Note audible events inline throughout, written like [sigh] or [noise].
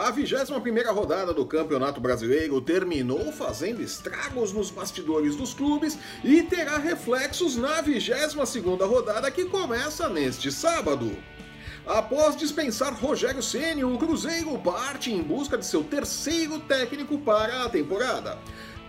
A 21ª rodada do Campeonato Brasileiro terminou fazendo estragos nos bastidores dos clubes e terá reflexos na 22ª rodada que começa neste sábado. Após dispensar Rogério Ceni, o Cruzeiro parte em busca de seu terceiro técnico para a temporada.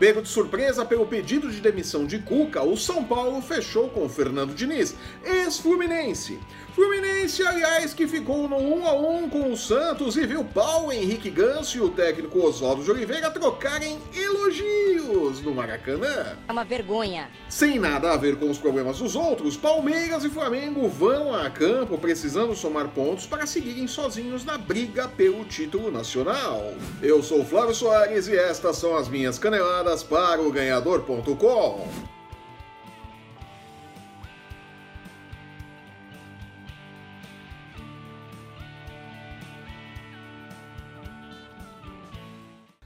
Pego de surpresa pelo pedido de demissão de Cuca, o São Paulo fechou com Fernando Diniz, ex-Fluminense. Fluminense, aliás, que ficou no 1 a 1 com o Santos e viu Paulo Henrique Ganso e o técnico Oswaldo de Oliveira trocarem elogios no Maracanã. É uma vergonha. Sem nada a ver com os problemas dos outros, Palmeiras e Flamengo vão a campo precisando somar pontos para seguirem sozinhos na briga pelo título nacional. Eu sou Flávio Soares e estas são as minhas caneladas para o ganhador.com.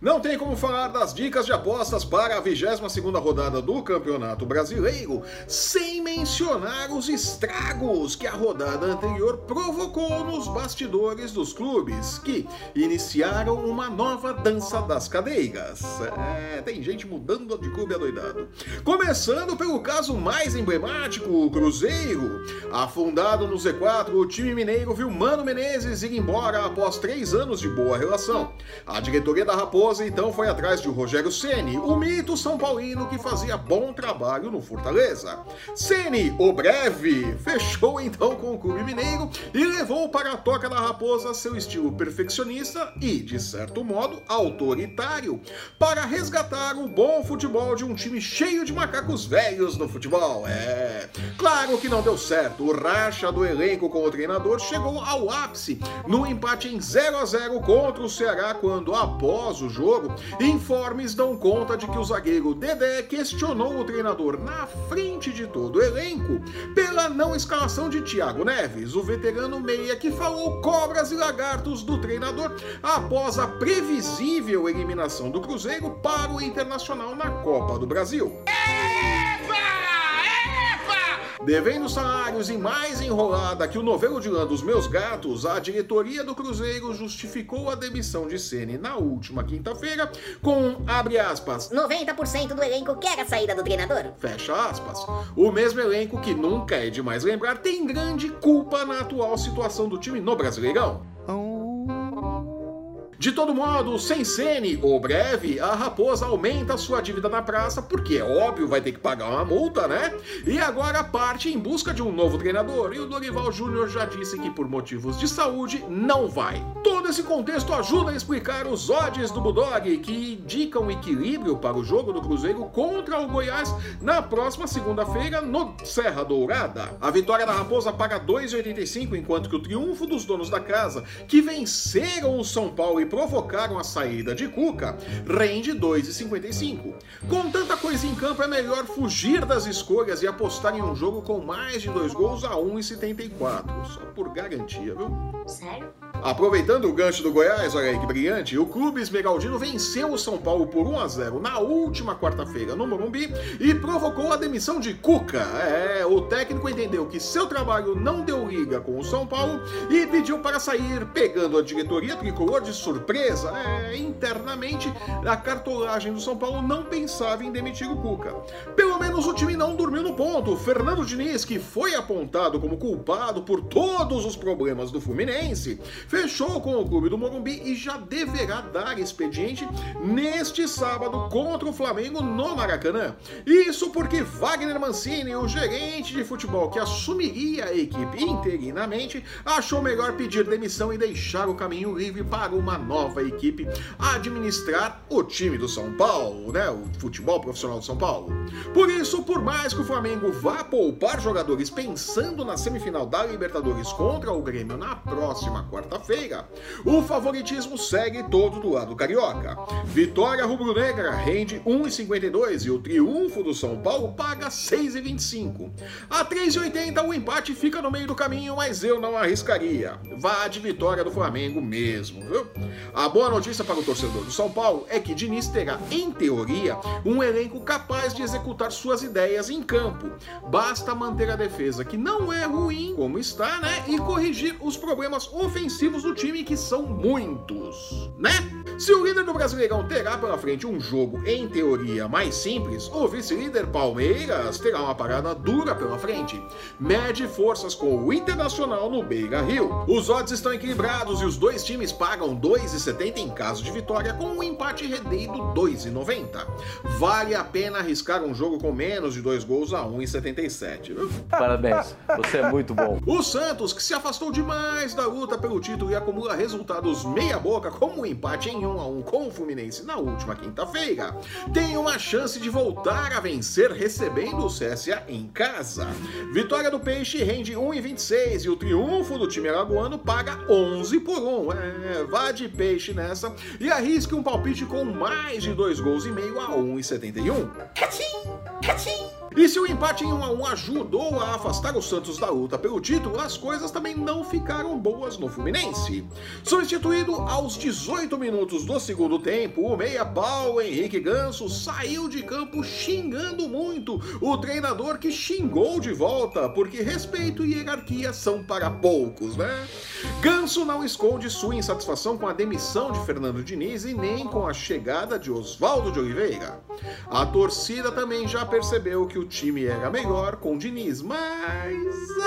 Não tem como falar das dicas de apostas para a 22ª rodada do Campeonato Brasileiro sem mencionar os estragos que a rodada anterior provocou nos bastidores dos clubes, que iniciaram uma nova dança das cadeiras. É, tem gente mudando de clube adoidado. Começando pelo caso mais emblemático, o Cruzeiro. Afundado no Z4, o time mineiro viu Mano Menezes ir embora após três anos de boa relação. A diretoria da Raposa então foi atrás de Rogério Ceni, o mito são paulino que fazia bom trabalho no Fortaleza. Ceni, o breve, fechou então com o clube mineiro e levou para a toca da raposa seu estilo perfeccionista e, de certo modo, autoritário, para resgatar o bom futebol de um time cheio de macacos velhos no futebol. É, claro que não deu certo. O racha do elenco com o treinador chegou ao ápice no empate em 0 a 0 contra o Ceará quando após o jogo, informes dão conta de que o zagueiro Dedé questionou o treinador na frente de todo o elenco pela não escalação de Thiago Neves, o veterano meia que falou cobras e lagartos do treinador após a previsível eliminação do Cruzeiro para o Internacional na Copa do Brasil. Devendo salários e mais enrolada que o novelo de lã dos meus gatos, a diretoria do Cruzeiro justificou a demissão de Ceni na última quinta-feira com, abre aspas, 90% do elenco quer a saída do treinador. Fecha aspas. O mesmo elenco que nunca é demais lembrar tem grande culpa na atual situação do time no Brasileirão. De todo modo, sem Sene ou breve, a raposa aumenta sua dívida na praça, porque é óbvio, vai ter que pagar uma multa, né? E agora parte em busca de um novo treinador. E o Dorival Júnior já disse que por motivos de saúde não vai. Todo esse contexto ajuda a explicar os odds do Bulldog, que indicam equilíbrio para o jogo do Cruzeiro contra o Goiás na próxima segunda-feira no Serra Dourada. A vitória da Raposa paga 2,85, enquanto que o triunfo dos donos da casa, que venceram o São Paulo e provocaram a saída de Cuca, rende 2,55. Com tanta coisa em campo, é melhor fugir das escolhas e apostar em um jogo com mais de dois gols a 1,74. Só por garantia, viu? Sério? Aproveitando o gancho do Goiás, olha aí que brilhante, o clube esmeraldino venceu o São Paulo por 1 a 0 na última quarta-feira no Morumbi e provocou a demissão de Cuca. É, o técnico entendeu que seu trabalho não deu liga com o São Paulo e pediu para sair, pegando a diretoria tricolor de surpresa. É, internamente, a cartolagem do São Paulo não pensava em demitir o Cuca. Pelo menos o time não dormiu no ponto. Fernando Diniz, que foi apontado como culpado por todos os problemas do Fluminense, fechou com o clube do Morumbi e já deverá dar expediente neste sábado contra o Flamengo no Maracanã. Isso porque Wagner Mancini, o gerente de futebol que assumiria a equipe interinamente, achou melhor pedir demissão e deixar o caminho livre para uma nova equipe administrar o time do São Paulo, né? O futebol profissional do São Paulo. Por isso, por mais que o Flamengo vá poupar jogadores pensando na semifinal da Libertadores contra o Grêmio na próxima quarta-feira, o favoritismo segue todo do lado carioca. Vitória rubro-negra rende 1,52 e o triunfo do São Paulo paga 6,25. A 3,80 o empate fica no meio do caminho, mas eu não arriscaria. Vá de vitória do Flamengo mesmo, viu? A boa notícia para o torcedor do São Paulo é que Diniz terá, em teoria, um elenco capaz de executar suas ideias em campo. Basta manter a defesa, que não é ruim como está, né? E corrigir os problemas ofensivos ofensivos do time, que são muitos, né? Se o líder do Brasileirão terá pela frente um jogo, em teoria, mais simples, o vice-líder Palmeiras terá uma parada dura pela frente. Mede forças com o Internacional no Beira Rio. Os odds estão equilibrados e os dois times pagam 2,70 em caso de vitória, com um empate redeiro 2,90. Vale a pena arriscar um jogo com menos de dois gols a 1,77. viu? Parabéns, você é muito bom. O Santos, que se afastou demais da luta pelo título e acumula resultados meia-boca, como o empate em 1 a 1 com o Fluminense na última quinta-feira, tem uma chance de voltar a vencer recebendo o CSA em casa. Vitória do Peixe rende 1,26 e o triunfo do time alagoano paga 11 por 1. É, vá de peixe nessa e arrisque um palpite com mais de dois gols e meio a 1,71. E se o empate em 1 a 1 ajudou a afastar o Santos da luta pelo título, as coisas também não ficaram boas no Fluminense. Substituído aos 18 minutos do segundo tempo, o meia-pau Henrique Ganso saiu de campo xingando muito o treinador que xingou de volta, porque respeito e hierarquia são para poucos, né? Ganso não esconde sua insatisfação com a demissão de Fernando Diniz e nem com a chegada de Oswaldo de Oliveira. A torcida também já percebeu que o time era melhor com Diniz, mas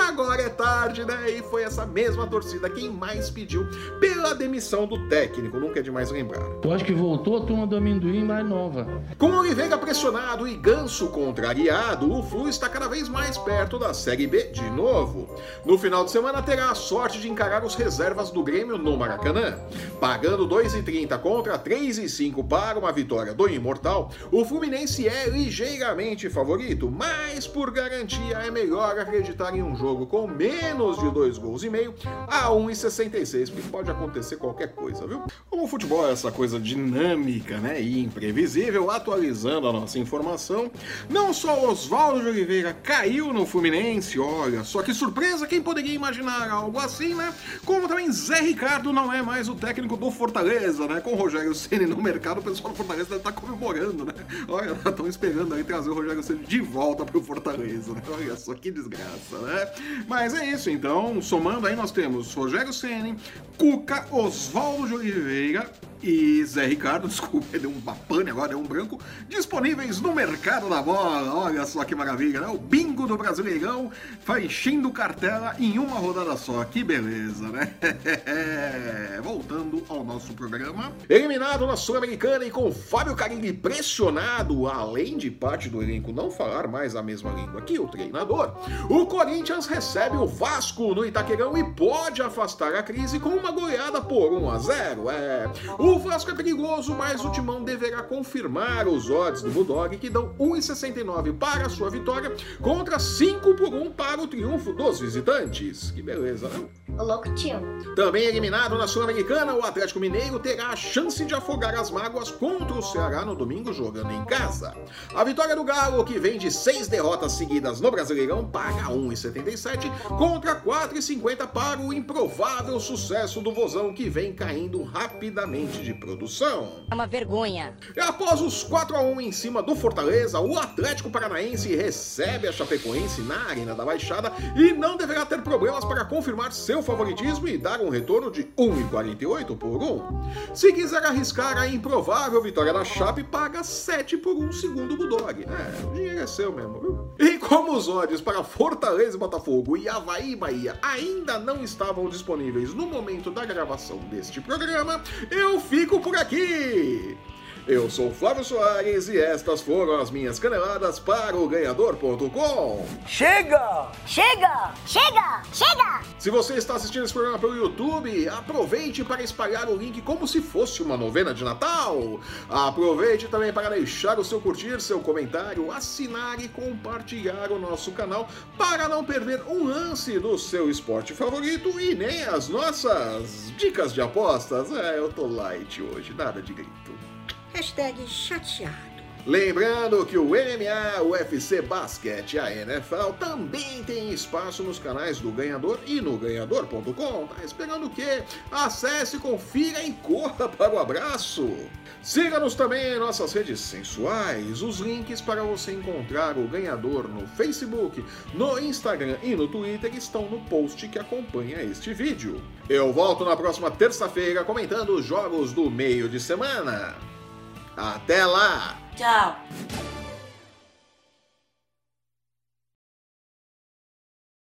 agora é tarde, né? E foi essa mesma torcida quem mais pediu pela demissão do técnico, nunca é demais lembrar. Eu acho que voltou a turma do amendoim mais nova. Com Oliveira pressionado e Ganso contrariado, o Flu está cada vez mais perto da Série B de novo. No final de semana terá a sorte de encarar os reservas do Grêmio no Maracanã. Pagando 2,30 contra 3,5 para uma vitória do Imortal, o Fluminense é ligeiramente favorito, mas por garantia é melhor acreditar em um jogo com menos de dois gols e meio a 1,66, porque pode acontecer qualquer coisa, viu? Como o futebol é essa coisa dinâmica, né, e imprevisível, atualizando a nossa informação, não só Oswaldo de Oliveira caiu no Fluminense, olha só que surpresa, quem poderia imaginar algo assim, né? Como também Zé Ricardo não é mais o técnico do Fortaleza, né? Com o Rogério Ceni no mercado, o pessoal do Fortaleza deve estar comemorando, né? Olha, [laughs] estão esperando aí trazer o Rogério Ceni de volta pro Fortaleza, né? Olha só que desgraça, né? Mas é isso, então, somando aí nós temos Rogério Ceni, Cuca, Oswaldo de Oliveira e Zé Ricardo, [laughs] desculpa, deu uma pane agora, deu um branco, disponíveis no mercado da bola. Olha só que maravilha, né? O bingo do Brasileirão vai enchendo cartela em uma rodada só. Que beleza, né? [laughs] Voltando ao nosso programa. Eliminado na Sul-Americana e com Fábio Carilli pressionado, além de parte do elenco não falar mais a mesma língua que o treinador, o Corinthians recebe o Vasco no Itaquerão e pode afastar a crise com uma goleada por 1 a 0. É, o Vasco é perigoso, mas o Timão deverá confirmar os odds do Bulldog que dão 1,69 para a sua vitória contra 5 por 1 para o triunfo dos visitantes. Que beleza, né? Louco tio. Também eliminado na Sul-Americana, o Atlético Mineiro terá a chance de afogar as mágoas contra o Ceará no domingo jogando em casa. A vitória do Galo, que vem de seis derrotas seguidas no Brasileirão, paga 1,77 contra 4,50 para o improvável sucesso do Vozão, que vem caindo rapidamente de produção. É uma vergonha. E após os 4 a 1 em cima do Fortaleza, o Atlético Paranaense recebe a Chapecoense na Arena da Baixada e não deverá ter problemas para confirmar seu favoritismo e dar um retorno de 1,48 por 1. Se quiser arriscar a improvável vitória da Chape, paga 7 por 1 segundo Bulldog. É, o dinheiro é seu mesmo, viu? E como os odds para Fortaleza e Botafogo e Havaí e Bahia ainda não estavam disponíveis no momento da gravação deste programa, eu fico por aqui. Eu sou Flávio Soares e estas foram as minhas caneladas para o ganhador.com. Chega! Chega! Chega! Chega! Se você está assistindo esse programa pelo YouTube, aproveite para espalhar o link como se fosse uma novena de Natal. Aproveite também para deixar o seu curtir, seu comentário, assinar e compartilhar o nosso canal para não perder um lance do seu esporte favorito e nem as nossas dicas de apostas. É, eu tô light hoje, nada de grito. Hashtag chateado. Lembrando que o MMA, o UFC Basquete e a NFL também tem espaço nos canais do Ganhador e no ganhador.com. Tá esperando o quê? Acesse, confira e corra para o abraço. Siga-nos também em nossas redes sensuais. Os links para você encontrar o ganhador no Facebook, no Instagram e no Twitter estão no post que acompanha este vídeo. Eu volto na próxima terça-feira comentando os jogos do meio de semana. Até lá! Tchau!